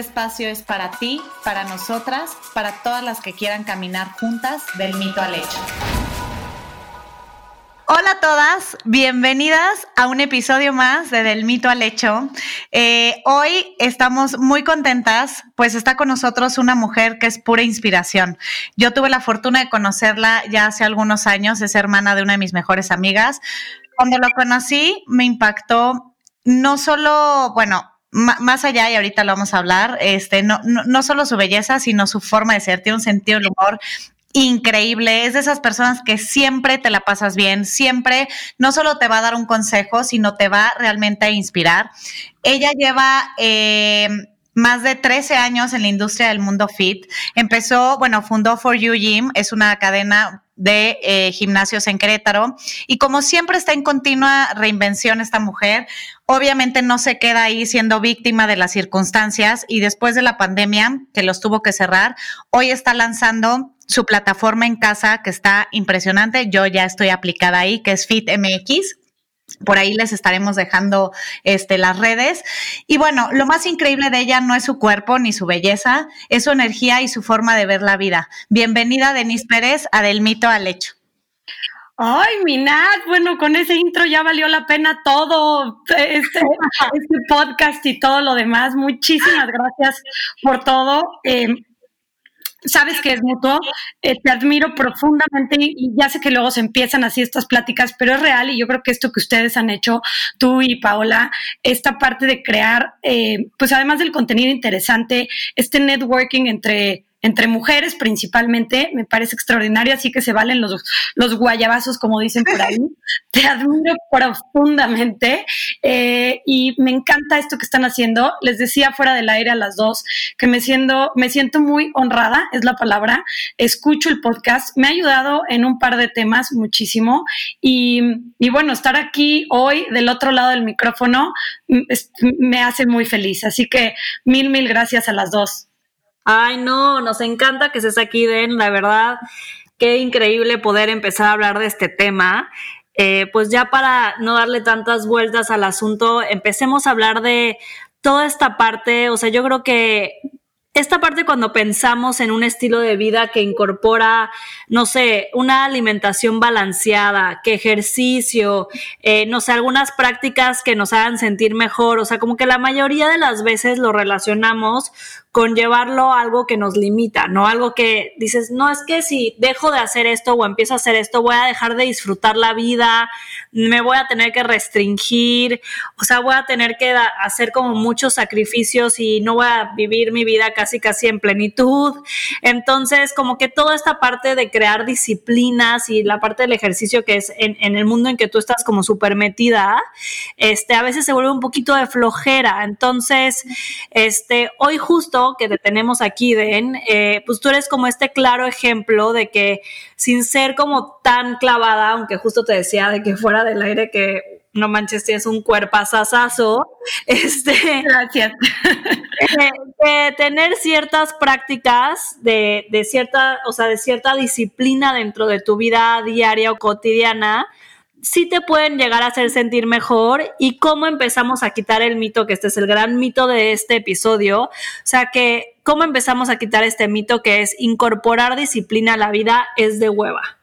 espacio es para ti, para nosotras, para todas las que quieran caminar juntas del mito al hecho. Hola a todas, bienvenidas a un episodio más de Del Mito al Hecho. Eh, hoy estamos muy contentas, pues está con nosotros una mujer que es pura inspiración. Yo tuve la fortuna de conocerla ya hace algunos años, es hermana de una de mis mejores amigas. Cuando lo conocí, me impactó no solo, bueno, más allá, y ahorita lo vamos a hablar, este, no, no, no, solo su belleza, sino su forma de ser, tiene un sentido del humor increíble, es de esas personas que siempre te la pasas bien, siempre no solo te va a dar un consejo, sino te va realmente a inspirar. Ella lleva... Eh, más de 13 años en la industria del mundo fit. Empezó, bueno, fundó For You Gym, es una cadena de eh, gimnasios en Querétaro. Y como siempre está en continua reinvención esta mujer, obviamente no se queda ahí siendo víctima de las circunstancias y después de la pandemia, que los tuvo que cerrar, hoy está lanzando su plataforma en casa que está impresionante. Yo ya estoy aplicada ahí, que es FitMX. Por ahí les estaremos dejando este, las redes. Y bueno, lo más increíble de ella no es su cuerpo ni su belleza, es su energía y su forma de ver la vida. Bienvenida, Denise Pérez, a Del Mito al Hecho. Ay, Minat, bueno, con ese intro ya valió la pena todo este, este podcast y todo lo demás. Muchísimas gracias por todo. Eh, sabes que es mutuo, eh, te admiro profundamente y ya sé que luego se empiezan así estas pláticas, pero es real y yo creo que esto que ustedes han hecho, tú y Paola, esta parte de crear, eh, pues además del contenido interesante, este networking entre entre mujeres principalmente, me parece extraordinario, así que se valen los, los guayabazos, como dicen por ahí. Te admiro profundamente eh, y me encanta esto que están haciendo. Les decía fuera del aire a las dos que me siento, me siento muy honrada, es la palabra. Escucho el podcast, me ha ayudado en un par de temas muchísimo y, y bueno, estar aquí hoy del otro lado del micrófono mm, me hace muy feliz. Así que mil, mil gracias a las dos. Ay, no, nos encanta que estés aquí, Den, la verdad, qué increíble poder empezar a hablar de este tema. Eh, pues ya para no darle tantas vueltas al asunto, empecemos a hablar de toda esta parte, o sea, yo creo que esta parte cuando pensamos en un estilo de vida que incorpora, no sé, una alimentación balanceada, que ejercicio, eh, no sé, algunas prácticas que nos hagan sentir mejor, o sea, como que la mayoría de las veces lo relacionamos con llevarlo a algo que nos limita, ¿no? Algo que dices, no, es que si dejo de hacer esto o empiezo a hacer esto, voy a dejar de disfrutar la vida, me voy a tener que restringir, o sea, voy a tener que hacer como muchos sacrificios y no voy a vivir mi vida casi casi en plenitud. Entonces, como que toda esta parte de crear disciplinas y la parte del ejercicio que es en, en el mundo en que tú estás como súper metida, este, a veces se vuelve un poquito de flojera. Entonces, este, hoy justo que te tenemos aquí, Den, eh, pues tú eres como este claro ejemplo de que sin ser como tan clavada, aunque justo te decía de que fuera del aire que no manches, tienes un cuerpazazazo, este... Gracias. De, tener ciertas prácticas de, de cierta, o sea, de cierta disciplina dentro de tu vida diaria o cotidiana, sí te pueden llegar a hacer sentir mejor y cómo empezamos a quitar el mito, que este es el gran mito de este episodio, o sea que cómo empezamos a quitar este mito que es incorporar disciplina a la vida es de hueva.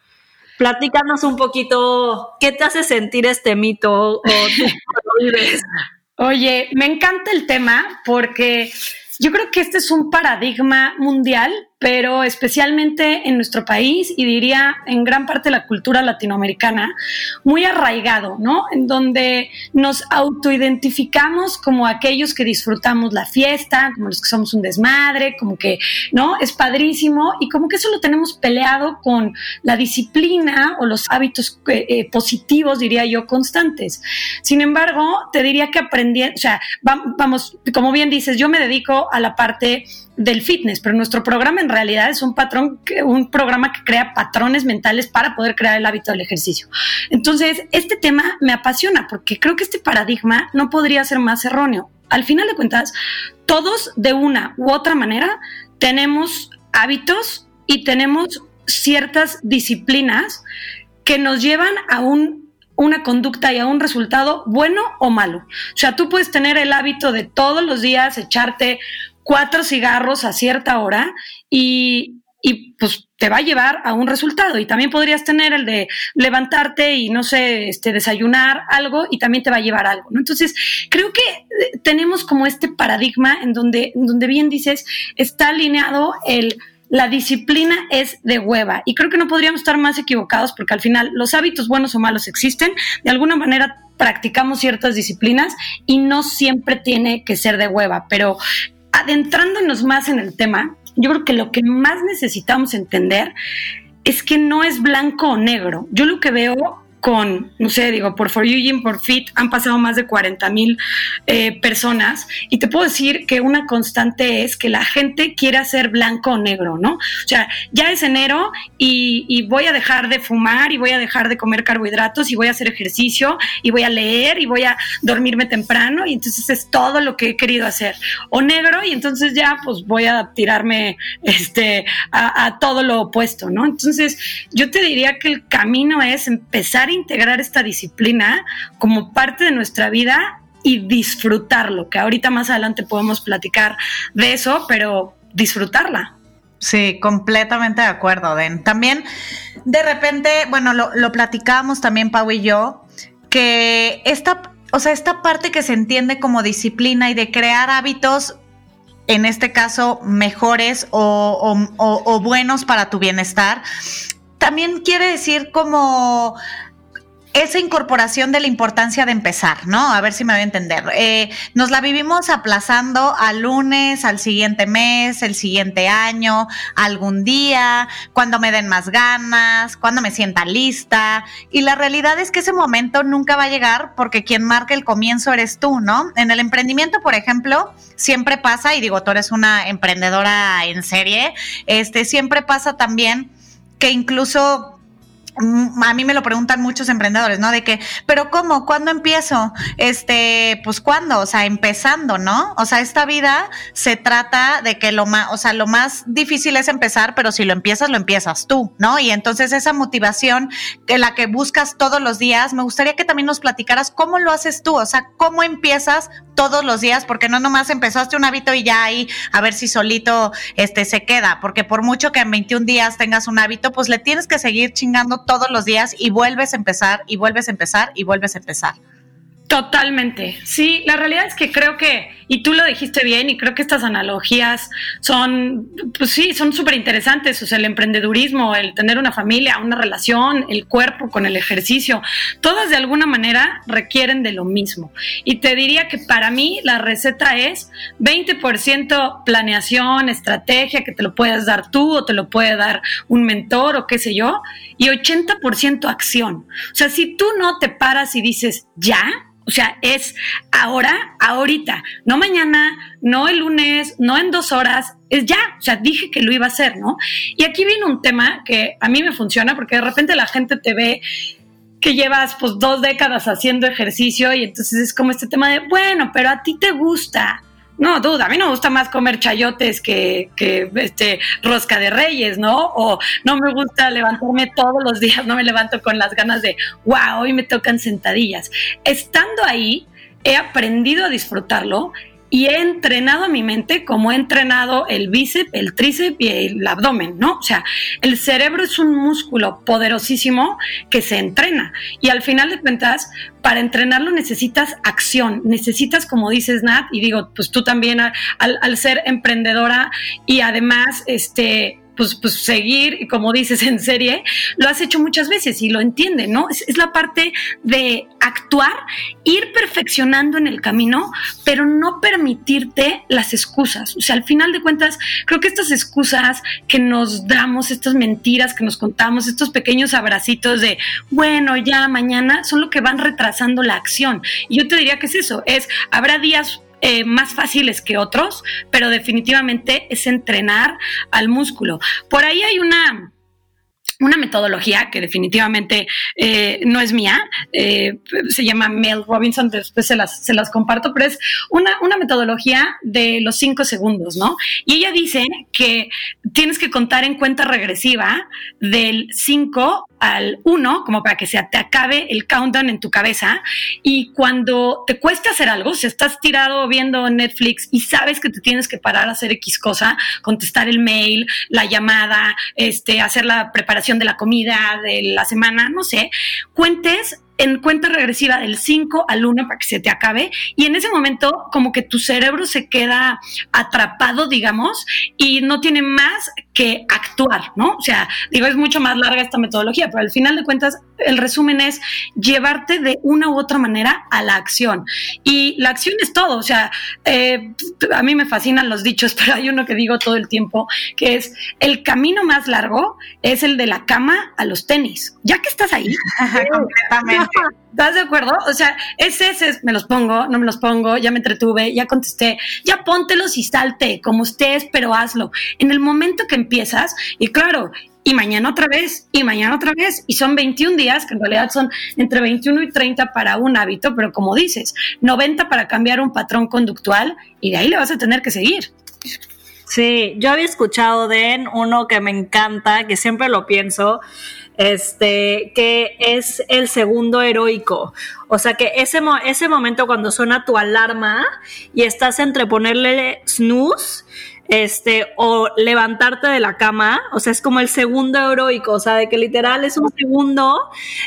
Platícanos un poquito qué te hace sentir este mito Oye, me encanta el tema porque yo creo que este es un paradigma mundial pero especialmente en nuestro país y diría en gran parte de la cultura latinoamericana, muy arraigado, ¿no? En donde nos autoidentificamos como aquellos que disfrutamos la fiesta, como los que somos un desmadre, como que, ¿no? Es padrísimo y como que eso lo tenemos peleado con la disciplina o los hábitos eh, eh, positivos, diría yo, constantes. Sin embargo, te diría que aprendí, o sea, vamos, como bien dices, yo me dedico a la parte del fitness, pero nuestro programa en realidad es un patrón, un programa que crea patrones mentales para poder crear el hábito del ejercicio. Entonces, este tema me apasiona porque creo que este paradigma no podría ser más erróneo. Al final de cuentas, todos de una u otra manera tenemos hábitos y tenemos ciertas disciplinas que nos llevan a un una conducta y a un resultado bueno o malo. O sea, tú puedes tener el hábito de todos los días echarte cuatro cigarros a cierta hora y, y pues te va a llevar a un resultado. Y también podrías tener el de levantarte y no sé, este, desayunar algo y también te va a llevar algo. Entonces, creo que eh, tenemos como este paradigma en donde, donde bien dices, está alineado el la disciplina es de hueva. Y creo que no podríamos estar más equivocados porque al final los hábitos buenos o malos existen. De alguna manera practicamos ciertas disciplinas y no siempre tiene que ser de hueva. Pero adentrándonos más en el tema, yo creo que lo que más necesitamos entender es que no es blanco o negro. Yo lo que veo con, no sé, digo, por For Gym, por Fit, han pasado más de 40 mil eh, personas y te puedo decir que una constante es que la gente quiere hacer blanco o negro, ¿no? O sea, ya es enero y, voy a dejar de fumar y voy a dejar de comer carbohidratos y voy a hacer ejercicio y voy a leer y voy a dormirme temprano y entonces es todo lo que he querido hacer. O negro y entonces ya pues voy a tirarme este, a, a todo lo opuesto, ¿no? Entonces yo te diría que el camino es empezar integrar esta disciplina como parte de nuestra vida y disfrutarlo, que ahorita más adelante podemos platicar de eso, pero disfrutarla. Sí, completamente de acuerdo, Den. También, de repente, bueno, lo, lo platicábamos también Pau y yo, que esta, o sea, esta parte que se entiende como disciplina y de crear hábitos en este caso, mejores o, o, buenos para tu bienestar, también quiere decir como esa incorporación de la importancia de empezar, ¿no? A ver si me voy a entender. Eh, nos la vivimos aplazando al lunes, al siguiente mes, el siguiente año, algún día, cuando me den más ganas, cuando me sienta lista. Y la realidad es que ese momento nunca va a llegar porque quien marca el comienzo eres tú, ¿no? En el emprendimiento, por ejemplo, siempre pasa, y digo, tú eres una emprendedora en serie, este, siempre pasa también que incluso a mí me lo preguntan muchos emprendedores, ¿no? De que, pero ¿cómo? ¿Cuándo empiezo? Este, pues ¿cuándo? O sea, empezando, ¿no? O sea, esta vida se trata de que lo más, o sea, lo más difícil es empezar, pero si lo empiezas, lo empiezas tú, ¿no? Y entonces esa motivación que la que buscas todos los días, me gustaría que también nos platicaras cómo lo haces tú, o sea, cómo empiezas todos los días, porque no nomás empezaste un hábito y ya ahí a ver si solito este se queda, porque por mucho que en 21 días tengas un hábito, pues le tienes que seguir chingando todos los días y vuelves a empezar y vuelves a empezar y vuelves a empezar. Totalmente. Sí, la realidad es que creo que, y tú lo dijiste bien, y creo que estas analogías son, pues sí, son súper interesantes. O sea, el emprendedurismo, el tener una familia, una relación, el cuerpo con el ejercicio, todas de alguna manera requieren de lo mismo. Y te diría que para mí la receta es 20% planeación, estrategia, que te lo puedes dar tú o te lo puede dar un mentor o qué sé yo, y 80% acción. O sea, si tú no te paras y dices, ya, o sea, es ahora, ahorita, no mañana, no el lunes, no en dos horas, es ya. O sea, dije que lo iba a hacer, ¿no? Y aquí viene un tema que a mí me funciona porque de repente la gente te ve que llevas pues dos décadas haciendo ejercicio y entonces es como este tema de, bueno, pero a ti te gusta, no, duda, a mí no me gusta más comer chayotes que, que este, rosca de reyes, ¿no? O no me gusta levantarme todos los días, no me levanto con las ganas de, wow, hoy me tocan sentadillas. Estando ahí, he aprendido a disfrutarlo y he entrenado a mi mente como he entrenado el bíceps, el tríceps y el abdomen, ¿no? O sea, el cerebro es un músculo poderosísimo que se entrena y al final de cuentas, para entrenarlo necesitas acción, necesitas, como dices Nat, y digo, pues tú también al, al ser emprendedora y además, este, pues, pues seguir, como dices, en serie, lo has hecho muchas veces y lo entiende, ¿no? Es, es, la parte de actuar, ir perfeccionando en el camino, pero no permitirte las excusas. O sea, al final de cuentas, creo que estas excusas que nos damos, estas mentiras que nos contamos, estos pequeños abracitos de, bueno, ya mañana, son lo que van retrasando la acción. Y yo te diría que es eso, es, habrá días eh, más fáciles que otros, pero definitivamente es entrenar al músculo. Por ahí hay una, una metodología que definitivamente eh, no es mía, eh, se llama Mel Robinson, después se las, se las comparto, pero es una, una, metodología de los cinco segundos, ¿no? Y ella dice que tienes que contar en cuenta regresiva del 5 al 1, como para que se te acabe el countdown en tu cabeza. Y cuando te cuesta hacer algo, si estás tirado viendo Netflix y sabes que te tienes que parar a hacer X cosa, contestar el mail, la llamada, este, hacer la preparación de la comida de la semana, no sé, cuentes en cuenta regresiva del 5 al 1 para que se te acabe y en ese momento como que tu cerebro se queda atrapado, digamos, y no tiene más que actuar, ¿no? O sea, digo, es mucho más larga esta metodología, pero al final de cuentas el resumen es llevarte de una u otra manera a la acción. Y la acción es todo, o sea, eh, a mí me fascinan los dichos, pero hay uno que digo todo el tiempo, que es el camino más largo es el de la cama a los tenis. Ya que estás ahí. ¿Estás de acuerdo? O sea, ese es, me los pongo, no me los pongo, ya me entretuve, ya contesté, ya póntelos y salte, como estés, pero hazlo. En el momento que empiezas, y claro, y mañana otra vez, y mañana otra vez, y son 21 días, que en realidad son entre 21 y 30 para un hábito, pero como dices, 90 para cambiar un patrón conductual, y de ahí le vas a tener que seguir. Sí, yo había escuchado de uno que me encanta, que siempre lo pienso, este, que es el segundo heroico. O sea que ese, ese momento cuando suena tu alarma y estás entre ponerle snooze este, o levantarte de la cama, o sea, es como el segundo heroico, o sea, de que literal es un segundo,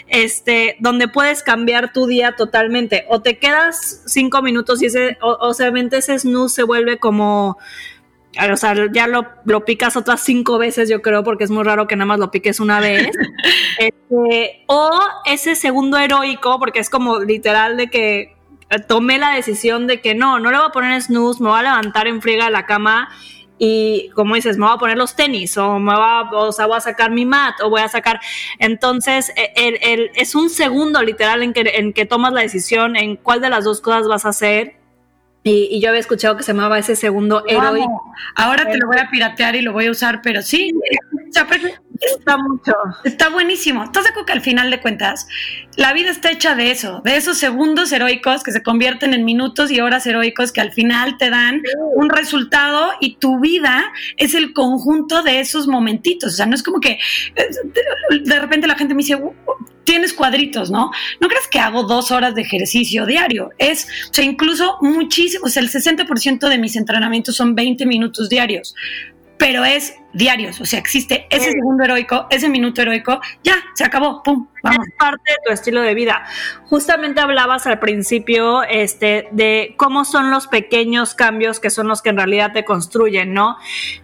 este, donde puedes cambiar tu día totalmente, o te quedas cinco minutos y ese, o, obviamente ese snooze se vuelve como, o sea, ya lo, lo, picas otras cinco veces, yo creo, porque es muy raro que nada más lo piques una vez. este, o ese segundo heroico, porque es como literal de que tomé la decisión de que no, no le voy a poner snooze, me voy a levantar en friega de la cama y como dices, me voy a poner los tenis o me voy a, o sea, voy a sacar mi mat o voy a sacar. Entonces, e, el, el, es un segundo literal en que, en que tomas la decisión en cuál de las dos cosas vas a hacer y, y, yo había escuchado que se llamaba ese segundo héroe. Ahora te lo voy a piratear y lo voy a usar, pero sí, está mucho. Está buenísimo. ¿Estás de acuerdo que al final de cuentas, la vida está hecha de eso, de esos segundos heroicos que se convierten en minutos y horas heroicos que al final te dan un resultado y tu vida es el conjunto de esos momentitos. O sea, no es como que eh, de repente la gente me dice, tienes cuadritos, ¿no? No crees que hago dos horas de ejercicio diario. Es, o sea, incluso muchísimo, o sea, el 60% de mis entrenamientos son 20 minutos diarios, pero es diarios, o sea, existe ese segundo heroico, ese minuto heroico, ya, se acabó, pum, vamos. Es parte de tu estilo de vida. Justamente hablabas al principio este, de cómo son los pequeños cambios que son los que en realidad te construyen, ¿no?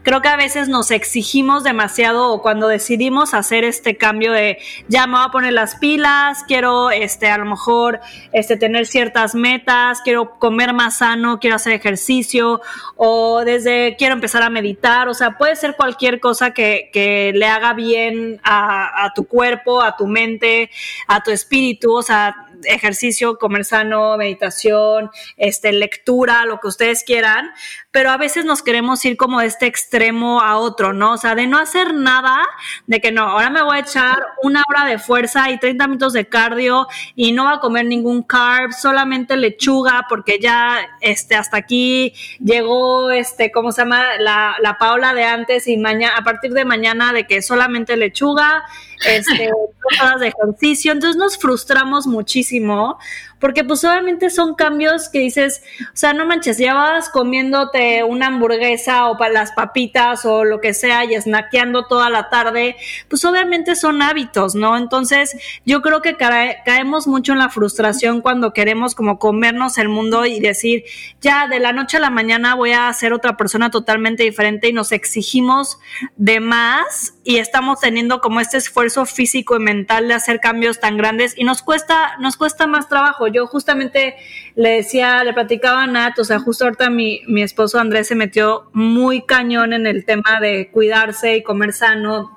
Creo que a veces nos exigimos demasiado o cuando decidimos hacer este cambio de, ya me voy a poner las pilas, quiero, este, a lo mejor, este, tener ciertas metas, quiero comer más sano, quiero hacer ejercicio, o desde quiero empezar a meditar, o sea, puede ser cualquier cualquier cosa que, que le haga bien a, a, tu cuerpo, a tu mente, a tu espíritu, o sea, ejercicio, comer sano, meditación, este, lectura, lo que ustedes quieran, pero a veces nos queremos ir como de este extremo a otro, ¿no? O sea, de no hacer nada, de que no, ahora me voy a echar una hora de fuerza y 30 minutos de cardio y no va a comer ningún carb, solamente lechuga, porque ya este, hasta aquí llegó, este, ¿cómo se llama? La, la Paula de antes y mañana, a partir de mañana de que solamente lechuga, este, de ejercicio, entonces nos frustramos muchísimo porque pues obviamente son cambios que dices, o sea, no manches, ya vas comiéndote una hamburguesa o para las papitas o lo que sea y snackeando toda la tarde, pues obviamente son hábitos, ¿no? Entonces yo creo que caemos mucho en la frustración cuando queremos como comernos el mundo y decir, ya de la noche a la mañana voy a ser otra persona totalmente diferente y nos exigimos de más y estamos teniendo como este esfuerzo físico y mental de hacer cambios tan grandes y nos cuesta, nos cuesta más trabajo. Yo justamente le decía, le platicaba a Nat, o sea, justo ahorita mi, mi esposo Andrés se metió muy cañón en el tema de cuidarse y comer sano,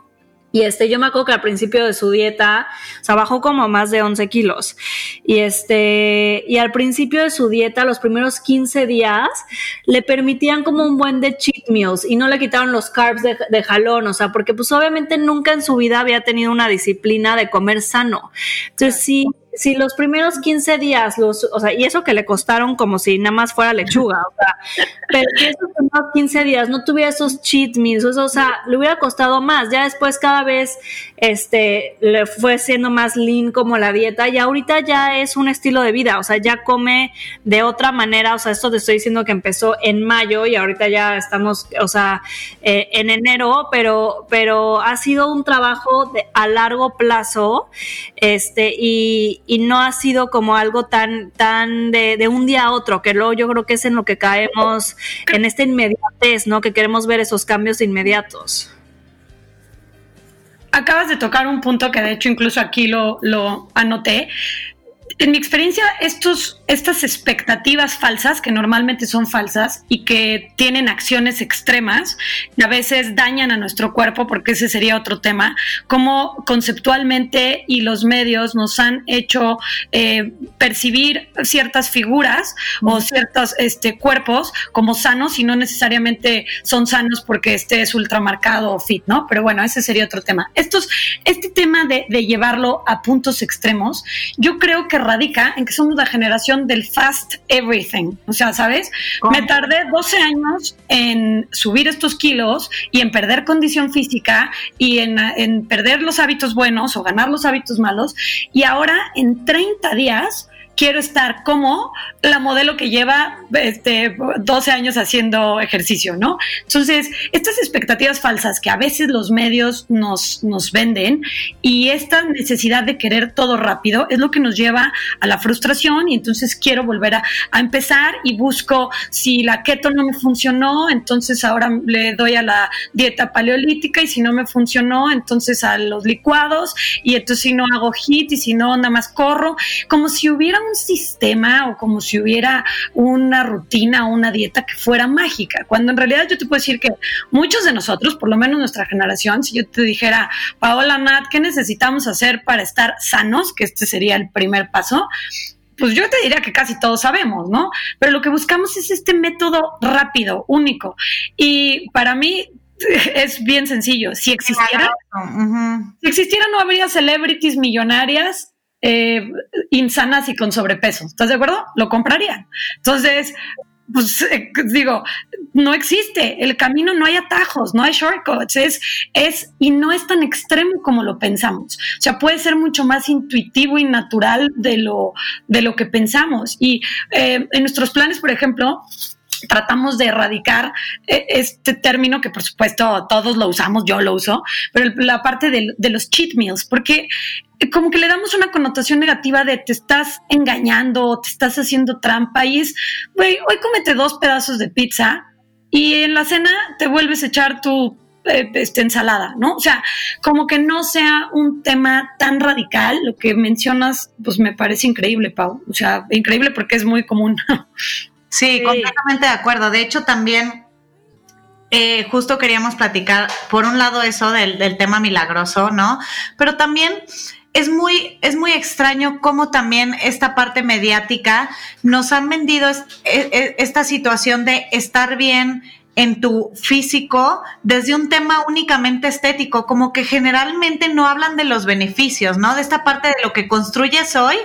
y este, yo me acuerdo que al principio de su dieta, o sea, bajó como más de 11 kilos. Y este, y al principio de su dieta, los primeros 15 días, le permitían como un buen de cheat meals y no le quitaron los carbs de, de jalón, o sea, porque pues obviamente nunca en su vida había tenido una disciplina de comer sano. Entonces sí, si los primeros 15 días, los, o sea, y eso que le costaron como si nada más fuera lechuga, o sea, pero si esos primeros 15 días no tuviera esos cheat meals, o sea, le hubiera costado más. Ya después cada vez este, le fue siendo más lean como la dieta y ahorita ya es un estilo de vida, o sea, ya come de otra manera, o sea, esto te estoy diciendo que empezó en mayo y ahorita ya estamos, o sea, eh, en enero, pero, pero ha sido un trabajo de, a largo plazo, este, y, y no ha sido como algo tan, tan de, de, un día a otro, que luego yo creo que es en lo que caemos, en esta inmediatez, ¿no? Que queremos ver esos cambios inmediatos. Acabas de tocar un punto que de hecho incluso aquí lo, lo anoté, en mi experiencia, estos, estas expectativas falsas, que normalmente son falsas y que tienen acciones extremas, que a veces dañan a nuestro cuerpo, porque ese sería otro tema, como conceptualmente y los medios nos han hecho eh, percibir ciertas figuras o ciertos este, cuerpos como sanos y no necesariamente son sanos porque este es ultramarcado o fit, ¿no? Pero bueno, ese sería otro tema. Estos, este tema de, de llevarlo a puntos extremos, yo creo que radica en que somos la generación del fast everything. O sea, ¿sabes? Me tardé 12 años en subir estos kilos y en perder condición física y en, en perder los hábitos buenos o ganar los hábitos malos. Y ahora en 30 días quiero estar como la modelo que lleva este, 12 años haciendo ejercicio, ¿no? Entonces, estas expectativas falsas que a veces los medios nos, nos venden y esta necesidad de querer todo rápido es lo que nos lleva a la frustración y entonces quiero volver a, a empezar y busco si la keto no me funcionó, entonces ahora le doy a la dieta paleolítica y si no me funcionó, entonces a los licuados y entonces si no hago hit y si no nada más corro, como si hubiera un sistema o como si hubiera una rutina o una dieta que fuera mágica, cuando en realidad yo te puedo decir que muchos de nosotros, por lo menos nuestra generación, si yo te dijera, Paola Nat, ¿qué necesitamos hacer para estar sanos? Que este sería el primer paso pues yo te diría que casi todos sabemos, ¿no? Pero lo que buscamos es este método rápido, único. Y para mí es bien sencillo. Si existiera, si existiera no habría celebrities millonarias eh, insanas y con sobrepeso. ¿Estás de acuerdo? Lo comprarían. Entonces, pues eh, digo, no existe, el camino no hay atajos, no hay shortcuts, es, y no es tan extremo como lo pensamos. O sea, puede ser mucho más intuitivo y natural de lo, de lo que pensamos. Y eh, en nuestros planes, por ejemplo, tratamos de erradicar eh, este término que por supuesto todos lo usamos, yo lo uso, pero la parte de, de, los cheat meals, porque como que le damos una connotación negativa de te estás engañando, te estás haciendo trampa y es, güey, hoy comete dos pedazos de pizza y en la cena te vuelves a echar tu eh, este, ensalada, ¿no? O sea, como que no sea un tema tan radical, lo que mencionas, pues me parece increíble, Pau. O sea, increíble porque es muy común. Sí, completamente de acuerdo. De hecho, también eh, justo queríamos platicar, por un lado, eso del, del, tema milagroso, ¿no? Pero también es muy, es muy extraño cómo también esta parte mediática nos han vendido es, es, esta situación de estar bien en tu físico desde un tema únicamente estético, como que generalmente no hablan de los beneficios, ¿no? De esta parte de lo que construyes hoy,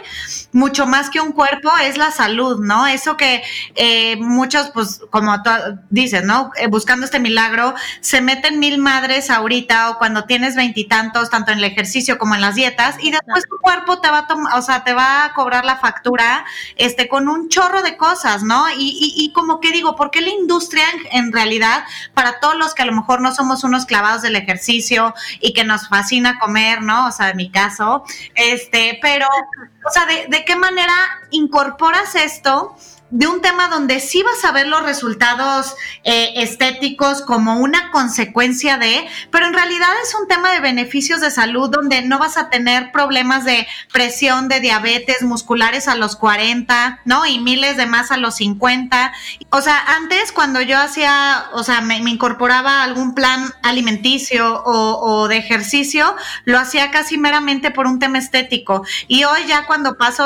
mucho más que un cuerpo es la salud, ¿no? Eso que eh, muchos, pues, como tú dices, ¿no? Eh, buscando este milagro, se meten mil madres ahorita o cuando tienes veintitantos, tanto en el ejercicio como en las dietas, y después tu cuerpo te va a tomar, o sea, te va a cobrar la factura, este, con un chorro de cosas, ¿no? Y, y, como que digo, ¿por qué la industria en, en realidad, para todos los que a lo mejor no somos unos clavados del ejercicio y que nos fascina comer, ¿no? O sea, en mi caso, este, pero, o sea, ¿de, de qué manera incorporas esto? De un tema donde sí vas a ver los resultados eh, estéticos como una consecuencia de, pero en realidad es un tema de beneficios de salud donde no vas a tener problemas de presión, de diabetes musculares a los 40, ¿no? Y miles de más a los 50. O sea, antes cuando yo hacía, o sea, me, incorporaba algún plan alimenticio o, o de ejercicio, lo hacía casi meramente por un tema estético. Y hoy ya cuando paso,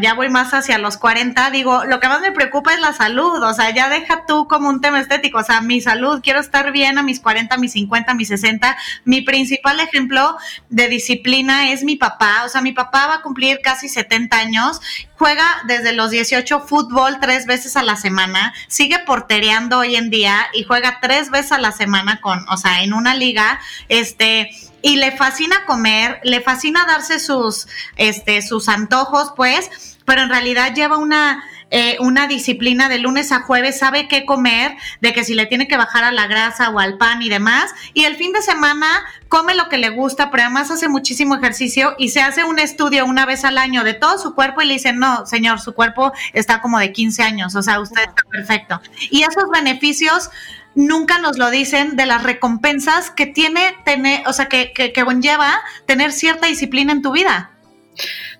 ya voy más hacia los 40, digo, lo que más me preocupa es la salud, o sea, ya deja tú como un tema estético, o sea, mi salud, quiero estar bien a mis 40, a mis 50, a mis 60. Mi principal ejemplo de disciplina es mi papá, o sea, mi papá va a cumplir casi 70 años, juega desde los 18 fútbol tres veces a la semana, sigue portereando hoy en día y juega tres veces a la semana con, o sea, en una liga, este, y le fascina comer, le fascina darse sus, este, sus antojos, pues, pero en realidad lleva una eh, una disciplina de lunes a jueves, sabe qué comer, de que si le tiene que bajar a la grasa o al pan y demás, y el fin de semana come lo que le gusta, pero además hace muchísimo ejercicio y se hace un estudio una vez al año de todo su cuerpo y le dicen, no, señor, su cuerpo está como de 15 años, o sea, usted está perfecto. Y esos beneficios nunca nos lo dicen de las recompensas que tiene tener, o sea, que, que, que conlleva tener cierta disciplina en tu vida.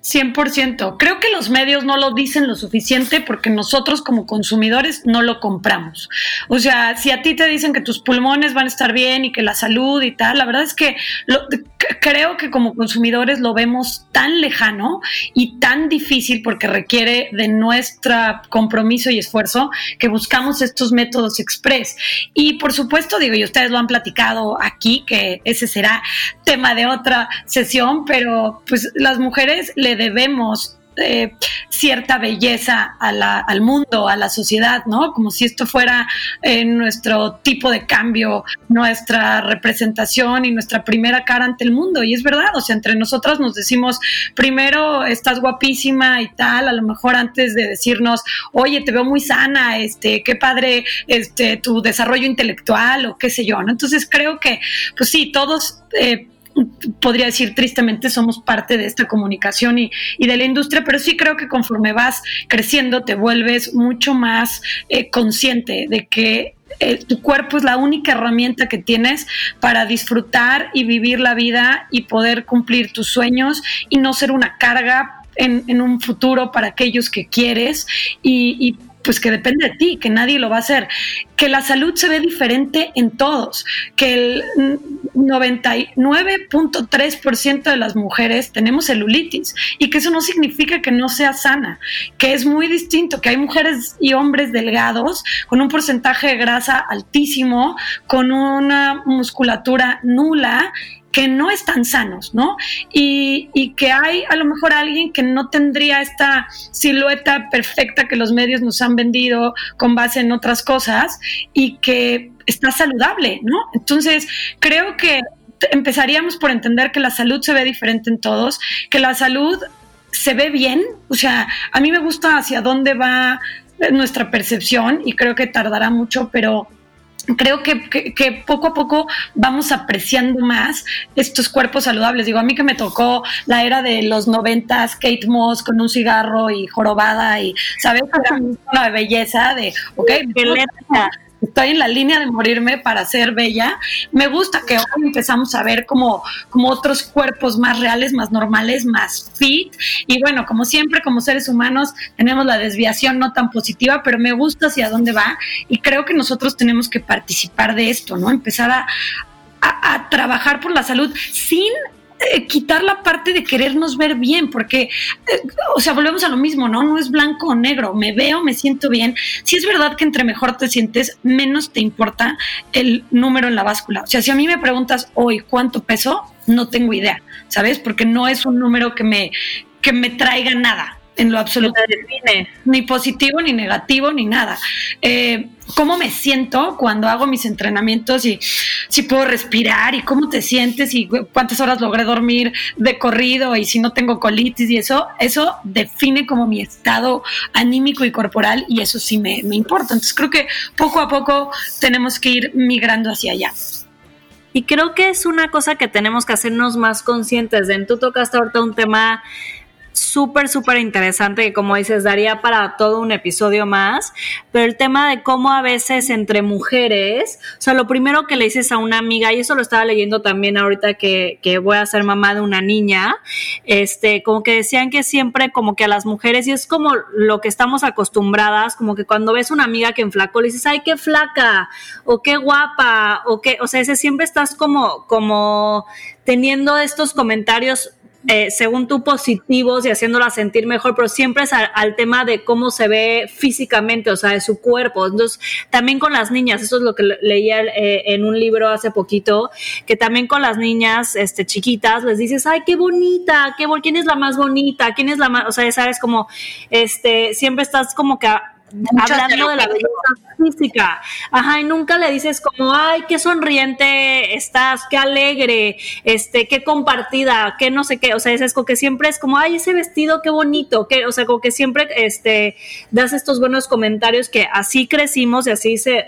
100%. Creo que los medios no lo dicen lo suficiente porque nosotros como consumidores no lo compramos. O sea, si a ti te dicen que tus pulmones van a estar bien y que la salud y tal, la verdad es que creo que como consumidores lo vemos tan lejano y tan difícil porque requiere de nuestro compromiso y esfuerzo que buscamos estos métodos express. Y por supuesto, digo, y ustedes lo han platicado aquí, que ese será tema de otra sesión, pero pues las mujeres le debemos eh, cierta belleza al mundo, a la sociedad, ¿no? Como si esto fuera eh, nuestro tipo de cambio, nuestra representación y nuestra primera cara ante el mundo. Y es verdad, o sea, entre nosotras nos decimos, primero estás guapísima y tal, a lo mejor antes de decirnos, oye, te veo muy sana, este, qué padre, este, tu desarrollo intelectual o qué sé yo, ¿no? Entonces creo que, pues sí, todos... Eh, podría decir tristemente, somos parte de esta comunicación y, de la industria, pero sí creo que conforme vas creciendo te vuelves mucho más eh, consciente de que eh, tu cuerpo es la única herramienta que tienes para disfrutar y vivir la vida y poder cumplir tus sueños y no ser una carga en, un futuro para aquellos que quieres y, y pues que depende de ti, que nadie lo va a hacer. Que la salud se ve diferente en todos, que el 99.3% de las mujeres tenemos celulitis y que eso no significa que no sea sana, que es muy distinto, que hay mujeres y hombres delgados con un porcentaje de grasa altísimo, con una musculatura nula que no están sanos, ¿no? Y, que hay a lo mejor alguien que no tendría esta silueta perfecta que los medios nos han vendido con base en otras cosas y que está saludable, ¿no? Entonces, creo que empezaríamos por entender que la salud se ve diferente en todos, que la salud se ve bien, o sea, a mí me gusta hacia dónde va nuestra percepción y creo que tardará mucho, pero creo que, poco a poco vamos apreciando más estos cuerpos saludables. Digo, a mí que me tocó la era de los noventas, Kate Moss con un cigarro y jorobada y, ¿sabes? Una belleza de, ok, estoy en la línea de morirme para ser bella. Me gusta que hoy empezamos a ver como, como otros cuerpos más reales, más normales, más fit. Y bueno, como siempre, como seres humanos, tenemos la desviación no tan positiva, pero me gusta hacia dónde va y creo que nosotros tenemos que participar de esto, ¿no? Empezar a, a trabajar por la salud sin eh, quitar la parte de querernos ver bien, porque, eh, o sea, volvemos a lo mismo, ¿no? No es blanco o negro, me veo, me siento bien. Si es verdad que entre mejor te sientes, menos te importa el número en la báscula. O sea, si a mí me preguntas hoy cuánto peso, no tengo idea, ¿sabes? Porque no es un número que me, que me traiga nada en lo absoluto. Ni positivo, ni negativo, ni nada. Eh, ¿Cómo me siento cuando hago mis entrenamientos y si puedo respirar y cómo te sientes y cuántas horas logré dormir de corrido y si no tengo colitis y eso, eso define como mi estado anímico y corporal y eso sí me, me importa. Entonces creo que poco a poco tenemos que ir migrando hacia allá. Y creo que es una cosa que tenemos que hacernos más conscientes de. Tú tocaste ahorita un tema súper, súper interesante que como dices, daría para todo un episodio más, pero el tema de cómo a veces entre mujeres, o sea, lo primero que le dices a una amiga, y eso lo estaba leyendo también ahorita que, que voy a ser mamá de una niña, este, como que decían que siempre como que a las mujeres, y es como lo que estamos acostumbradas, como que cuando ves una amiga que enflacó, le dices, ay, qué flaca, o qué guapa, o qué, o sea, ese siempre estás como, como teniendo estos comentarios eh, según tú, positivos y haciéndola sentir mejor, pero siempre es al, tema de cómo se ve físicamente, o sea, de su cuerpo. Entonces, también con las niñas, eso es lo que leía eh, en un libro hace poquito, que también con las niñas este, chiquitas les dices, ay, qué bonita, qué, ¿quién es la más bonita? ¿Quién es la más, o sea, sabes, como, este, siempre estás como que hablando de la belleza física. Ajá, y nunca le dices como, ay, qué sonriente estás, qué alegre, este, qué compartida, qué no sé qué. O sea, es como que siempre es como, ay, ese vestido, qué bonito. Que, o sea, como que siempre este, das estos buenos comentarios que así crecimos y así se,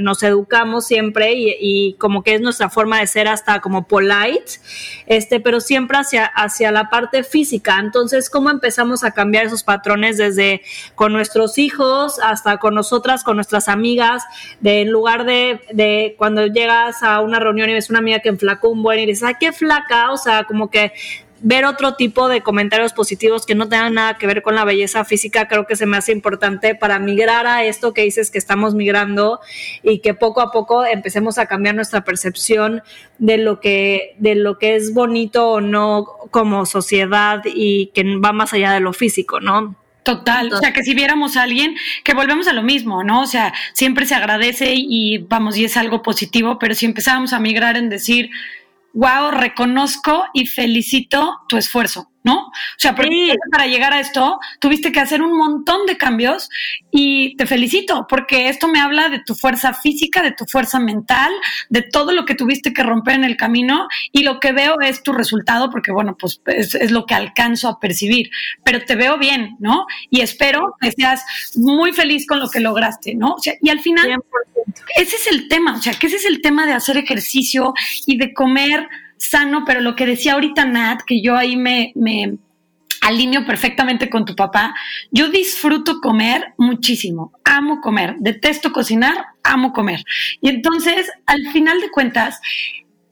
nos educamos siempre y, y, como que es nuestra forma de ser hasta como polite, este, pero siempre hacia, hacia la parte física. Entonces, ¿cómo empezamos a cambiar esos patrones desde con nuestros hijos? Hasta con nosotras, con nuestras amigas, de en lugar de, cuando llegas a una reunión y ves una amiga que enflacó un buen y dices, ay, qué flaca, o sea, como que ver otro tipo de comentarios positivos que no tengan nada que ver con la belleza física, creo que se me hace importante para migrar a esto que dices que estamos migrando y que poco a poco empecemos a cambiar nuestra percepción de lo que, de lo que es bonito o no como sociedad y que va más allá de lo físico, ¿no? Total, o sea, que si viéramos a alguien, que volvemos a lo mismo, ¿no? O sea, siempre se agradece y vamos, y es algo positivo, pero si empezáramos a migrar en decir, wow, reconozco y felicito tu esfuerzo, ¿no? O sea, para llegar a esto tuviste que hacer un montón de cambios y te felicito porque esto me habla de tu fuerza física, de tu fuerza mental, de todo lo que tuviste que romper en el camino y lo que veo es tu resultado porque, bueno, pues es, lo que alcanzo a percibir, pero te veo bien, ¿no? Y espero que seas muy feliz con lo que lograste, ¿no? O sea, y al final, ese es el tema, o sea, que ese es el tema de hacer ejercicio y de comer sano, pero lo que decía ahorita Nat, que yo ahí me, alineo perfectamente con tu papá, yo disfruto comer muchísimo, amo comer, detesto cocinar, amo comer. Y entonces, al final de cuentas,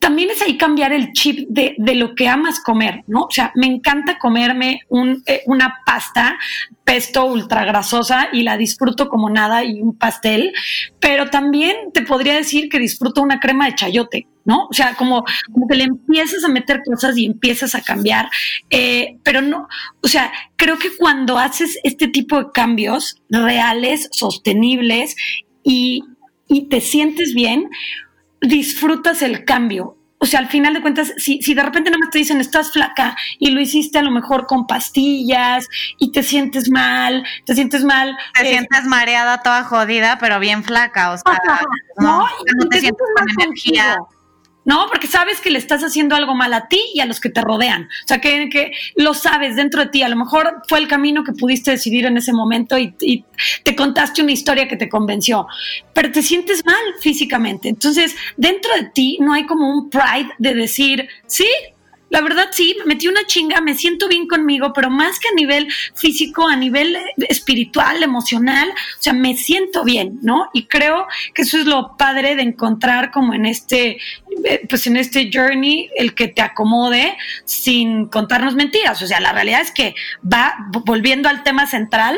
también es ahí cambiar el chip de, lo que amas comer, ¿no? O sea, me encanta comerme eh, una pasta pesto ultra grasosa y la disfruto como nada y un pastel, pero también te podría decir que disfruto una crema de chayote, ¿no? O sea, como, como que le empiezas a meter cosas y empiezas a cambiar, eh, pero no, o sea, creo que cuando haces este tipo de cambios reales, sostenibles y, y te sientes bien, disfrutas el cambio. O sea, al final de cuentas, si, si de repente nada más te dicen estás flaca y lo hiciste a lo mejor con pastillas y te sientes mal, te sientes mal. Te eh, sientes mareada, toda jodida, pero bien flaca, o sea, no, no, te, sientes con energía. ¿No? Porque sabes que le estás haciendo algo mal a ti y a los que te rodean. O sea, que, lo sabes dentro de ti. A lo mejor fue el camino que pudiste decidir en ese momento y, te contaste una historia que te convenció, pero te sientes mal físicamente. Entonces, dentro de ti no hay como un pride de decir, sí, la verdad sí, me metí una chinga, me siento bien conmigo, pero más que a nivel físico, a nivel espiritual, emocional, o sea, me siento bien, ¿no? Y creo que eso es lo padre de encontrar como en este, eh, pues en este journey, el que te acomode sin contarnos mentiras. O sea, la realidad es que va, volviendo al tema central,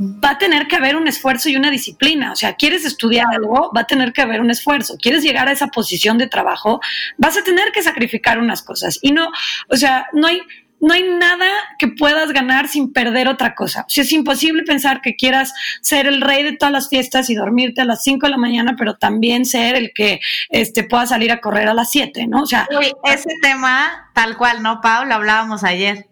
va a tener que haber un esfuerzo y una disciplina. O sea, quieres estudiar algo, va a tener que haber un esfuerzo. Quieres llegar a esa posición de trabajo, vas a tener que sacrificar unas cosas. Y no, o sea, no hay, no hay nada que puedas ganar sin perder otra cosa. O sea, es imposible pensar que quieras ser el rey de todas las fiestas y dormirte a las 5 de la mañana, pero también ser el que este, pueda salir a correr a las 7, ¿no? O sea, ese tema, tal cual, ¿no, Pablo? Hablábamos ayer.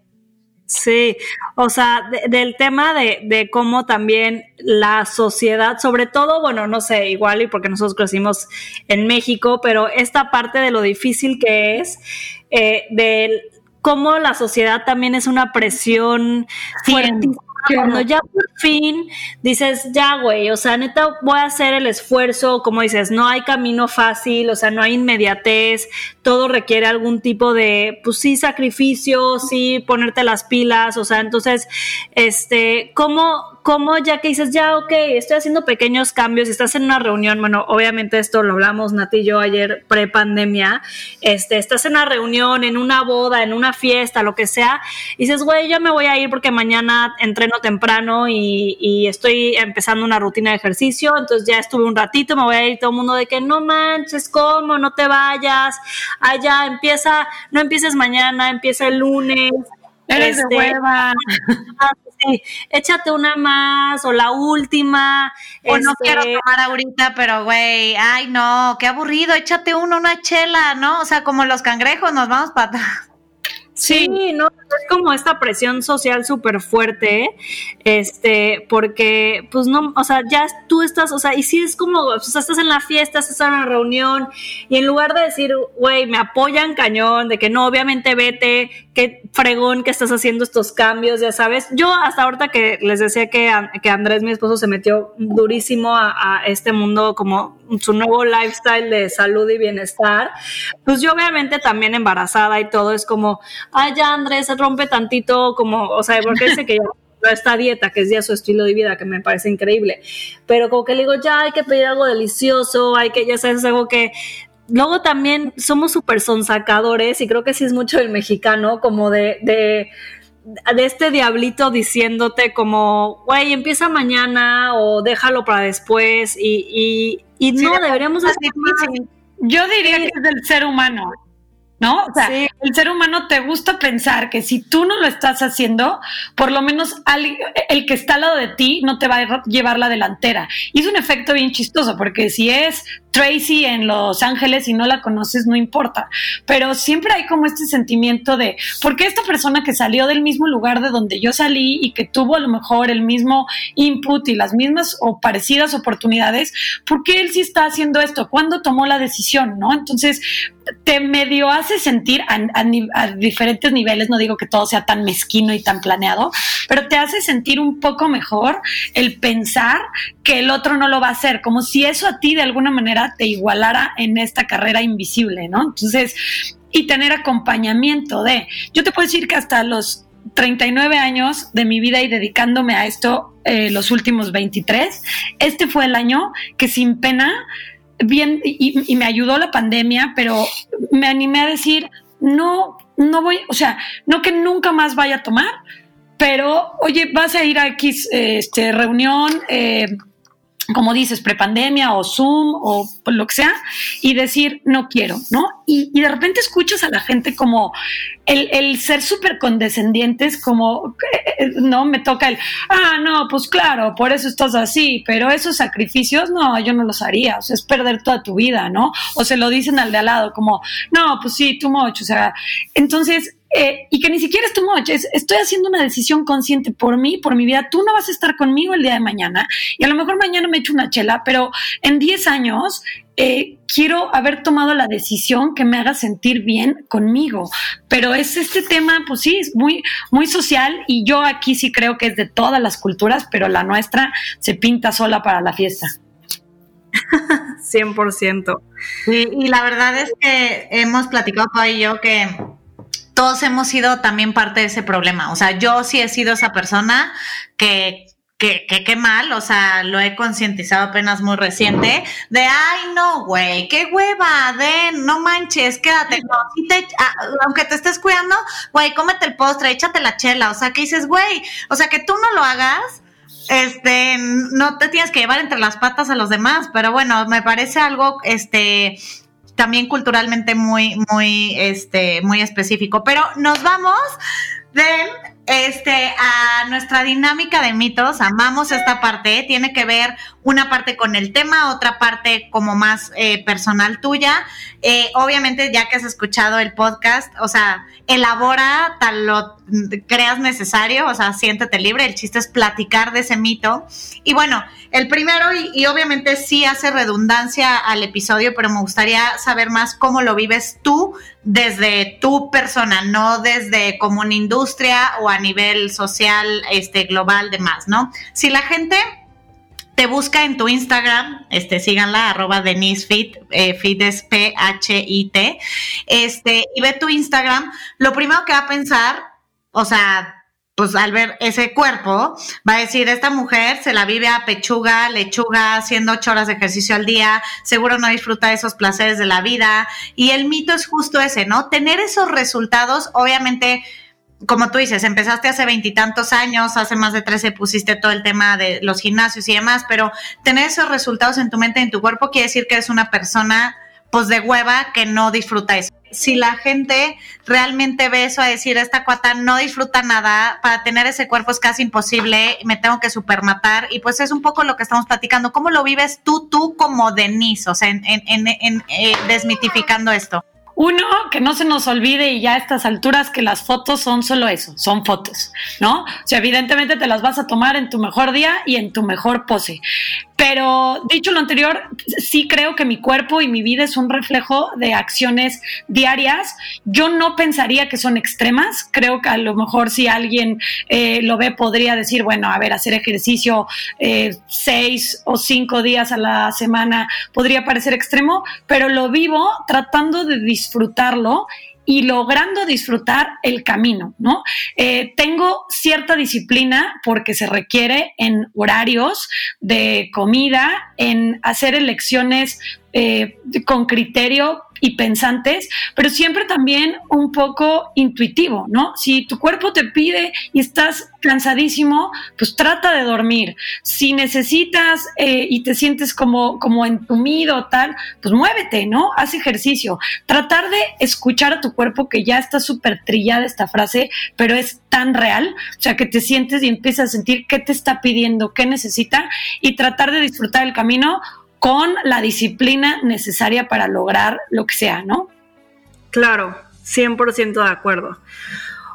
Sí, o sea, del tema de, de, cómo también la sociedad, sobre todo, bueno, no sé, igual y porque nosotros crecimos en México, pero esta parte de lo difícil que es, eh, del cómo la sociedad también es una presión fuertísima cuando ya por fin dices, ya, güey, o sea, neta, voy a hacer el esfuerzo, como dices, no hay camino fácil, o sea, no hay inmediatez, todo requiere algún tipo de, pues sí, sacrificio, sí, ponerte las pilas, o sea, entonces, este, ¿cómo, cómo ya que dices, ya, ok, estoy haciendo pequeños cambios, estás en una reunión, bueno, obviamente esto lo hablamos Nati y yo ayer pre-pandemia, este, estás en una reunión, en una boda, en una fiesta, lo que sea, y dices, güey, ya me voy a ir porque mañana entreno temprano y, y estoy empezando una rutina de ejercicio, entonces ya estuve un ratito, me voy a ir todo el mundo de que no manches, ¿cómo? No te vayas, allá empieza, no empieces mañana, empieza el lunes. Eres de este, hueva. sí, échate una más o la última. O no quiero este tomar ahorita, pero güey, ay no, qué aburrido, échate uno, una chela, ¿no? O sea, como los cangrejos, nos vamos para atrás. Sí, no, es como esta presión social súper fuerte, este, porque, pues no, o sea, ya tú estás, o sea, y sí es como, o sea, estás en la fiesta, estás en la reunión, y en lugar de decir, güey, me apoyan cañón, de que no, obviamente vete, qué fregón que estás haciendo estos cambios, ya sabes. Yo hasta ahorita que les decía que, que Andrés, mi esposo, se metió durísimo a, este mundo como su nuevo lifestyle de salud y bienestar, pues yo obviamente también embarazada y todo es como, ay, ya Andrés, rompe tantito, como, o sea, porque dice que ya esta dieta, que es ya su estilo de vida, que me parece increíble. Pero como que le digo, ya hay que pedir algo delicioso, hay que, ya sabes, algo que. Luego también somos súper sonsacadores, y creo que sí es mucho el mexicano, como de, de, de este diablito diciéndote como, güey, empieza mañana o déjalo para después, y, y, y no, deberíamos hacer Yo diría que es del ser humano. ¿No? O sea, el ser humano te gusta pensar que si tú no lo estás haciendo, por lo menos el que está al lado de ti no te va a llevar la delantera. Y es un efecto bien chistoso, porque si es Tracy en Los Ángeles y no la conoces, no importa. Pero siempre hay como este sentimiento de, ¿por qué esta persona que salió del mismo lugar de donde yo salí y que tuvo a lo mejor el mismo input y las mismas o parecidas oportunidades, ¿por qué él sí está haciendo esto? ¿Cuándo tomó la decisión? ¿No? Entonces, te medio hace sentir a, diferentes niveles, no digo que todo sea tan mezquino y tan planeado, pero te hace sentir un poco mejor el pensar que el otro no lo va a hacer, como si eso a ti de alguna manera te igualara en esta carrera invisible, ¿no? Entonces, y tener acompañamiento de, yo te puedo decir que hasta los 39 años de mi vida y dedicándome a esto eh, los últimos 23, este fue el año que sin pena bien, y, me ayudó la pandemia, pero me animé a decir, no, no voy, o sea, no que nunca más vaya a tomar, pero, oye, vas a ir a X este, reunión, eh, como dices, prepandemia o Zoom o lo que sea, y decir, no quiero, ¿no? Y, de repente escuchas a la gente como el, ser súper condescendientes, como, eh, no, me toca el, ah, no, pues claro, por eso estás así, pero esos sacrificios, no, yo no los haría, o sea, es perder toda tu vida, ¿no? O se lo dicen al de al lado, como, no, pues sí, tú much, o sea, entonces eh, y que ni siquiera es tu much, estoy haciendo una decisión consciente por mí, por mi vida, tú no vas a estar conmigo el día de mañana y a lo mejor mañana me echo una chela, pero en 10 años eh, quiero haber tomado la decisión que me haga sentir bien conmigo. Pero es este tema, pues sí, es muy, muy social y yo aquí sí creo que es de todas las culturas, pero la nuestra se pinta sola para la fiesta. 100%. Sí, y la verdad es que hemos platicado tú y yo que todos hemos sido también parte de ese problema. O sea, yo sí he sido esa persona que que, qué mal, o sea, lo he concientizado apenas muy reciente, de, ay, no, güey, qué hueva, de, no manches, quédate, ah, aunque te estés cuidando, güey, cómete el postre, échate la chela, o sea, que dices, güey, o sea, que tú no lo hagas, este, no te tienes que llevar entre las patas a los demás, pero bueno, me parece algo, este, también culturalmente muy, muy, este, muy específico. Pero nos vamos de este, a nuestra dinámica de mitos. Amamos esta parte. Tiene que ver una parte con el tema, otra parte como más eh, personal tuya. Eh, obviamente, ya que has escuchado el podcast, o sea, elabora tal lo creas necesario, o sea, siéntete libre. El chiste es platicar de ese mito. Y bueno, el primero, y, y obviamente sí hace redundancia al episodio, pero me gustaría saber más cómo lo vives tú desde tu persona, no desde como una industria o a nivel social, este, global, demás, ¿no? Si la gente te busca en tu Instagram, este, síganla, arroba Denise Fit, eh, Fit es P-H-I-T, este, y ve tu Instagram, lo primero que va a pensar, o sea, pues al ver ese cuerpo, va a decir, esta mujer se la vive a pechuga, lechuga, haciendo ocho horas de ejercicio al día, seguro no disfruta de esos placeres de la vida. Y el mito es justo ese, ¿no? Tener esos resultados, obviamente, como tú dices, empezaste hace veintitantos años, hace más de trece pusiste todo el tema de los gimnasios y demás, pero tener esos resultados en tu mente y en tu cuerpo quiere decir que eres una persona pues de hueva que no disfruta eso. Si la gente realmente ve eso a decir, esta cuata no disfruta nada, para tener ese cuerpo es casi imposible, me tengo que supermatar, y pues es un poco lo que estamos platicando. ¿Cómo lo vives tú, tú como Denise? O sea, en, en, eh, desmitificando esto. Uno, que no se nos olvide y ya a estas alturas que las fotos son solo eso, son fotos, ¿no? O sea, evidentemente te las vas a tomar en tu mejor día y en tu mejor pose. Pero dicho lo anterior, sí creo que mi cuerpo y mi vida es un reflejo de acciones diarias. Yo no pensaría que son extremas. Creo que a lo mejor si alguien eh, lo ve podría decir, bueno, a ver, hacer ejercicio eh, seis o cinco días a la semana podría parecer extremo, pero lo vivo tratando de disfrutarlo y logrando disfrutar el camino, ¿no? Eh, tengo cierta disciplina porque se requiere en horarios de comida, en hacer elecciones eh, con criterio y pensantes, pero siempre también un poco intuitivo, ¿no? Si tu cuerpo te pide y estás cansadísimo, pues trata de dormir. Si necesitas eh, y te sientes como, como entumido tal, pues muévete, ¿no? Haz ejercicio. Tratar de escuchar a tu cuerpo, que ya está súper trillada esta frase, pero es tan real, o sea, que te sientes y empiezas a sentir qué te está pidiendo, qué necesita, y tratar de disfrutar el camino con la disciplina necesaria para lograr lo que sea, ¿no? Claro, 100% de acuerdo.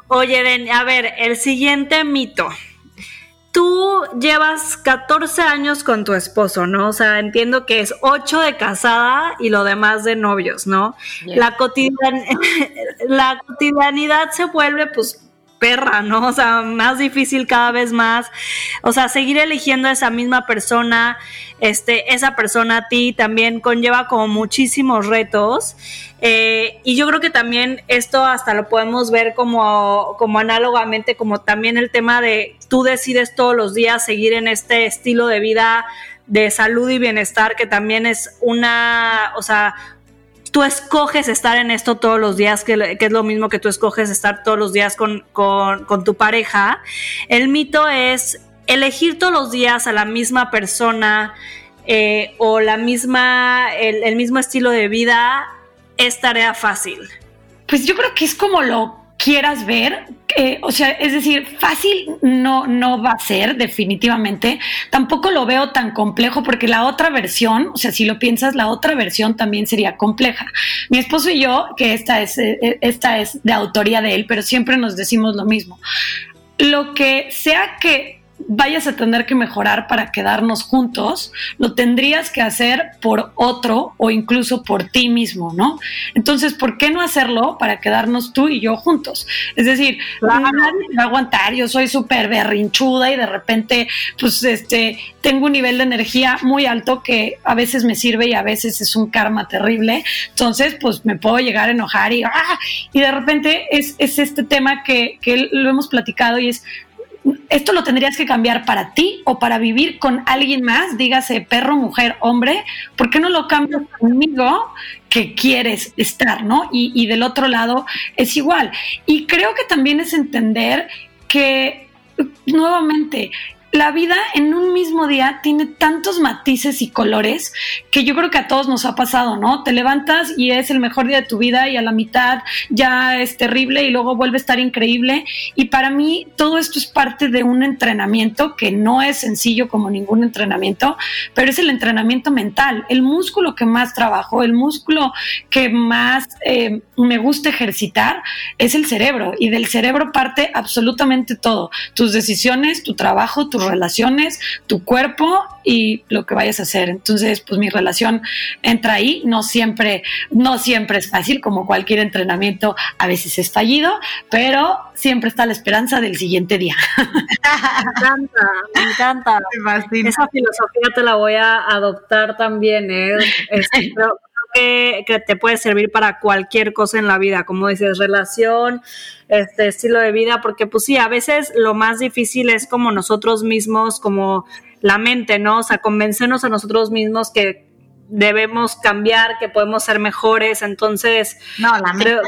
Oye, Den, a ver, el siguiente mito. Tú llevas 14 años con tu esposo, ¿no? O sea, entiendo que es 8 de casada y lo demás de novios, ¿no? La, la cotidianidad se vuelve pues perra, ¿no? O sea, más difícil cada vez más. O sea, seguir eligiendo a esa misma persona, este, esa persona a ti también conlleva como muchísimos retos. Eh, y yo creo que también esto hasta lo podemos ver como, como análogamente, como también el tema de tú decides todos los días seguir en este estilo de vida de salud y bienestar, que también es una, o sea, tú escoges estar en esto todos los días, que, es lo mismo que tú escoges estar todos los días con, tu pareja. El mito es elegir todos los días a la misma persona eh, o la misma, el, el mismo estilo de vida es tarea fácil. Pues yo creo que es como lo quieras ver, eh, o sea, es decir, fácil no, no va a ser definitivamente. Tampoco lo veo tan complejo porque la otra versión, o sea, si lo piensas, la otra versión también sería compleja. Mi esposo y yo, que esta es, eh, esta es de autoría de él, pero siempre nos decimos lo mismo. Lo que sea que vayas a tener que mejorar para quedarnos juntos, lo tendrías que hacer por otro o incluso por ti mismo, ¿no? Entonces, ¿por qué no hacerlo para quedarnos tú y yo juntos? Es decir, nadie me va a aguantar, yo soy súper berrinchuda y de repente, pues, este, tengo un nivel de energía muy alto que a veces me sirve y a veces es un karma terrible. Entonces, pues, me puedo llegar a enojar y, ¡ah! y de repente es, es este tema que, que lo hemos platicado y es esto lo tendrías que cambiar para ti o para vivir con alguien más, dígase perro, mujer, hombre, ¿por qué no lo cambias conmigo que quieres estar, ¿no? Y, y del otro lado es igual. Y creo que también es entender que nuevamente la vida en un mismo día tiene tantos matices y colores que yo creo que a todos nos ha pasado, ¿no? Te levantas y es el mejor día de tu vida y a la mitad ya es terrible y luego vuelve a estar increíble. Y para mí todo esto es parte de un entrenamiento que no es sencillo como ningún entrenamiento, pero es el entrenamiento mental, el músculo que más trabajo, el músculo que más eh, me gusta ejercitar es el cerebro y del cerebro parte absolutamente todo, tus decisiones, tu trabajo, relaciones, tu cuerpo y lo que vayas a hacer. Entonces, pues mi relación entra ahí, no siempre, no siempre es fácil, como cualquier entrenamiento, a veces es fallido, pero siempre está la esperanza del siguiente día. Me encanta, me encanta. Esa filosofía te la voy a adoptar también, ¿eh? Este, que, que, te puede servir para cualquier cosa en la vida, como dices, relación, este estilo de vida, porque pues sí, a veces lo más difícil es como nosotros mismos, como la mente, ¿no? O sea, convencernos a nosotros mismos que debemos cambiar, que podemos ser mejores, entonces... No, la mente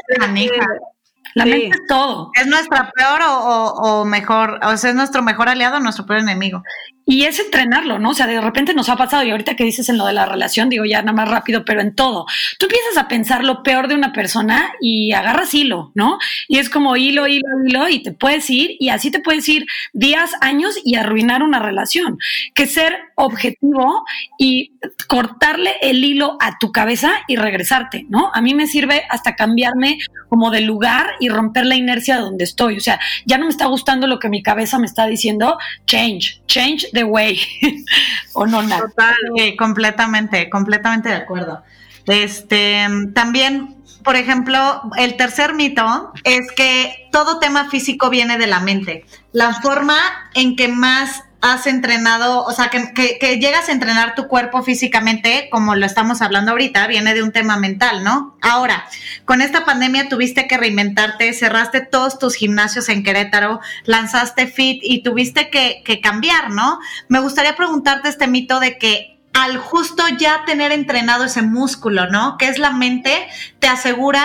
la mente es todo. Es nuestra peor o, o, mejor, o sea, es nuestro mejor aliado o nuestro peor enemigo. Y es entrenarlo, ¿no? O sea, de repente nos ha pasado, y ahorita que dices en lo de la relación, digo ya nada más rápido, pero en todo. Tú empiezas a pensar lo peor de una persona y agarras hilo, ¿no? Y es como hilo, hilo, hilo, y te puedes ir, y así te puedes ir días, años y arruinar una relación. Que ser objetivo y cortarle el hilo a tu cabeza y regresarte, ¿no? A mí me sirve hasta cambiarme como de lugar y romper la inercia donde estoy. O sea, ya no me está gustando lo que mi cabeza me está diciendo, change, change the way. o no, nada. Total, completamente, completamente de acuerdo. Este, también, por ejemplo, el tercer mito es que todo tema físico viene de la mente. La forma en que más has entrenado, o sea, que, llegas a entrenar tu cuerpo físicamente, como lo estamos hablando ahorita, viene de un tema mental, ¿no? Ahora, con esta pandemia tuviste que reinventarte, cerraste todos tus gimnasios en Querétaro, lanzaste Fit y tuviste que, que cambiar, ¿no? Me gustaría preguntarte este mito de que al justo ya tener entrenado ese músculo, ¿no? Que es la mente, te asegura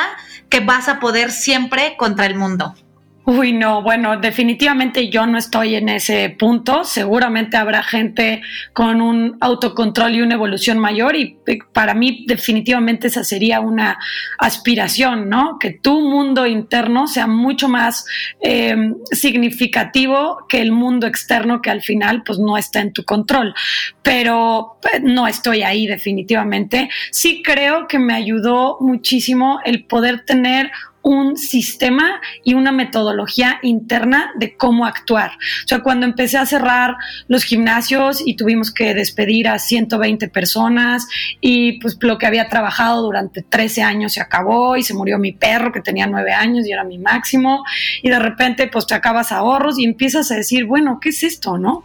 que vas a poder siempre contra el mundo. Uy, no, bueno, definitivamente yo no estoy en ese punto. Seguramente habrá gente con un autocontrol y una evolución mayor y eh, para mí definitivamente esa sería una aspiración, ¿no? Que tu mundo interno sea mucho más eh, significativo que el mundo externo que al final pues no está en tu control. Pero pues, no estoy ahí definitivamente. Sí creo que me ayudó muchísimo el poder tener un sistema y una metodología interna de cómo actuar. O sea, cuando empecé a cerrar los gimnasios y tuvimos que despedir a 120 personas y pues lo que había trabajado durante 13 años se acabó y se murió mi perro que tenía 9 años y era mi máximo y de repente pues te acabas ahorros y empiezas a decir, bueno, ¿qué es esto, no?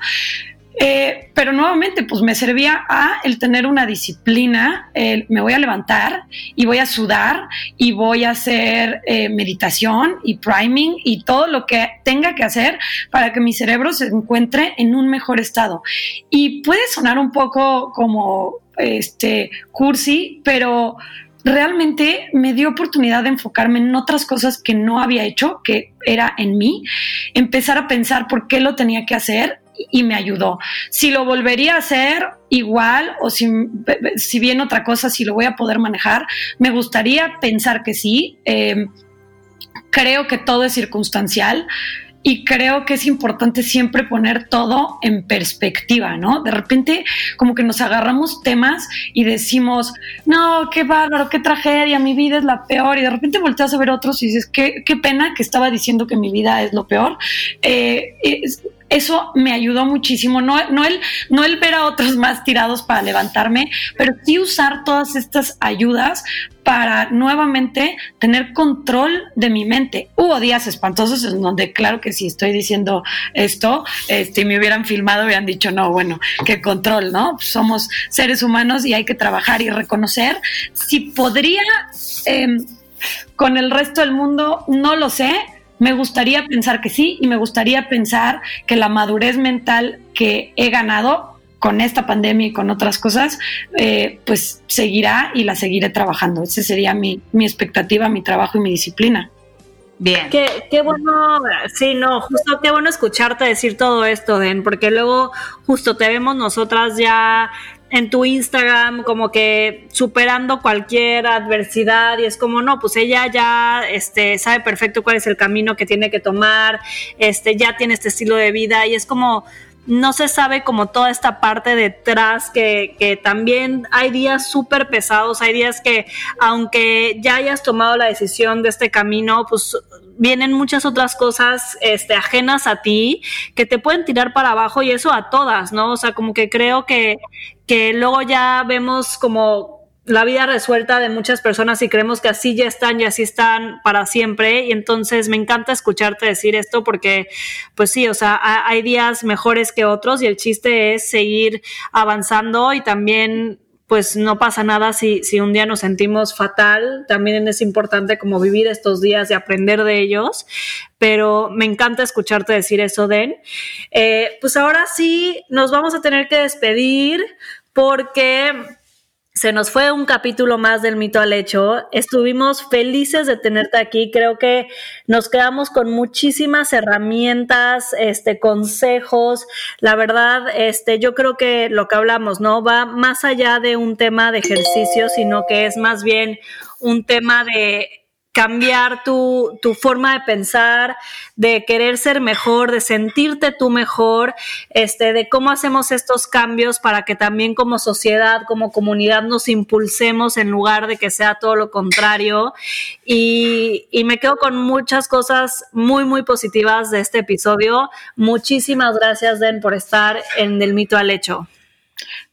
Eh, pero nuevamente, pues me servía a el tener una disciplina, me voy a levantar y voy a sudar y voy a hacer eh, meditación y priming y todo lo que tenga que hacer para que mi cerebro se encuentre en un mejor estado. Y puede sonar un poco como este cursi, pero realmente me dio oportunidad de enfocarme en otras cosas que no había hecho, que era en mí, empezar a pensar por qué lo tenía que hacer y me ayudó. Si lo volvería a hacer igual o si, si bien otra cosa, si lo voy a poder manejar, me gustaría pensar que sí. Em, creo que todo es circunstancial y creo que es importante siempre poner todo en perspectiva, ¿no? De repente como que nos agarramos temas y decimos, no, qué bárbaro, qué tragedia, mi vida es la peor y de repente volteas a ver otros y dices, qué, qué pena que estaba diciendo que mi vida es lo peor. Eh, eso me ayudó muchísimo. No, no, el, no ver a otros más tirados para levantarme, pero sí usar todas estas ayudas para nuevamente tener control de mi mente. Hubo días espantosos en donde, claro que si estoy diciendo esto, este, me hubieran filmado, hubieran dicho, no, bueno, qué control, ¿no? Somos seres humanos y hay que trabajar y reconocer. Si podría, em, con el resto del mundo, no lo sé, Me gustaría pensar que sí y me gustaría pensar que la madurez mental que he ganado con esta pandemia y con otras cosas, eh, pues seguirá y la seguiré trabajando. Esa sería mi, mi expectativa, mi trabajo y mi disciplina. Bien. Qué, qué, bueno, sí, no, justo qué bueno escucharte decir todo esto, Den, porque luego justo te vemos nosotras ya en tu Instagram como que superando cualquier adversidad y es como no, pues ella ya este sabe perfecto cuál es el camino que tiene que tomar, este ya tiene este estilo de vida y es como no se sabe como toda esta parte detrás que, que también hay días súper pesados, hay días que aunque ya hayas tomado la decisión de este camino, pues vienen muchas otras cosas este, ajenas a ti que te pueden tirar para abajo y eso a todas, ¿no? O sea, como que creo que, que luego ya vemos como la vida resuelta de muchas personas y creemos que así ya están y así están para siempre. Y entonces me encanta escucharte decir esto porque, pues sí, o sea, hay días mejores que otros y el chiste es seguir avanzando y también pues no pasa nada si, si un día nos sentimos fatal. También es importante como vivir estos días y aprender de ellos. Pero me encanta escucharte decir eso, Den. Eh, pues ahora sí, nos vamos a tener que despedir porque se nos fue un capítulo más del mito al hecho. Estuvimos felices de tenerte aquí. Creo que nos quedamos con muchísimas herramientas, este, consejos. La verdad, este, yo creo que lo que hablamos, ¿no? Va más allá de un tema de ejercicio, sino que es más bien un tema de cambiar tu, tu, forma de pensar, de querer ser mejor, de sentirte tú mejor, este, de cómo hacemos estos cambios para que también como sociedad, como comunidad nos impulsemos en lugar de que sea todo lo contrario. Y, y me quedo con muchas cosas muy, muy positivas de este episodio. Muchísimas gracias, Den, por estar en El Mito al Hecho.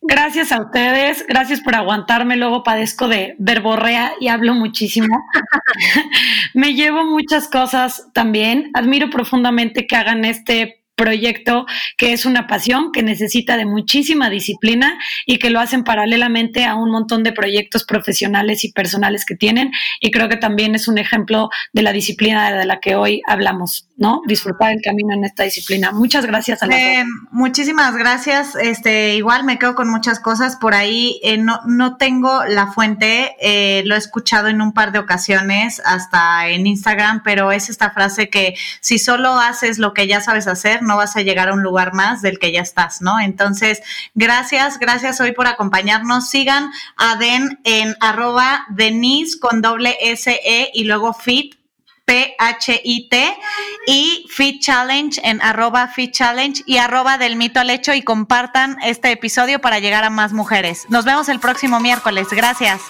Gracias a ustedes, gracias por aguantarme. Luego padezco de verborrea y hablo muchísimo. Me llevo muchas cosas también. Admiro profundamente que hagan este proyecto que es una pasión, que necesita de muchísima disciplina y que lo hacen paralelamente a un montón de proyectos profesionales y personales que tienen. Y creo que también es un ejemplo de la disciplina de la que hoy hablamos, ¿no? Disfrutar el camino en esta disciplina. Muchas gracias a eh, Muchísimas gracias. Este, igual me quedo con muchas cosas por ahí. Eh, no, no tengo la fuente, eh, lo he escuchado en un par de ocasiones, hasta en Instagram, pero es esta frase que si solo haces lo que ya sabes hacer, no vas a llegar a un lugar más del que ya estás, ¿no? Entonces, gracias, gracias hoy por acompañarnos. Sigan a Den en arroba Denise con doble S E y luego fit P-H-I-T y Fit Challenge en arroba Fit Challenge y arroba del mito al hecho y compartan este episodio para llegar a más mujeres. Nos vemos el próximo miércoles. Gracias.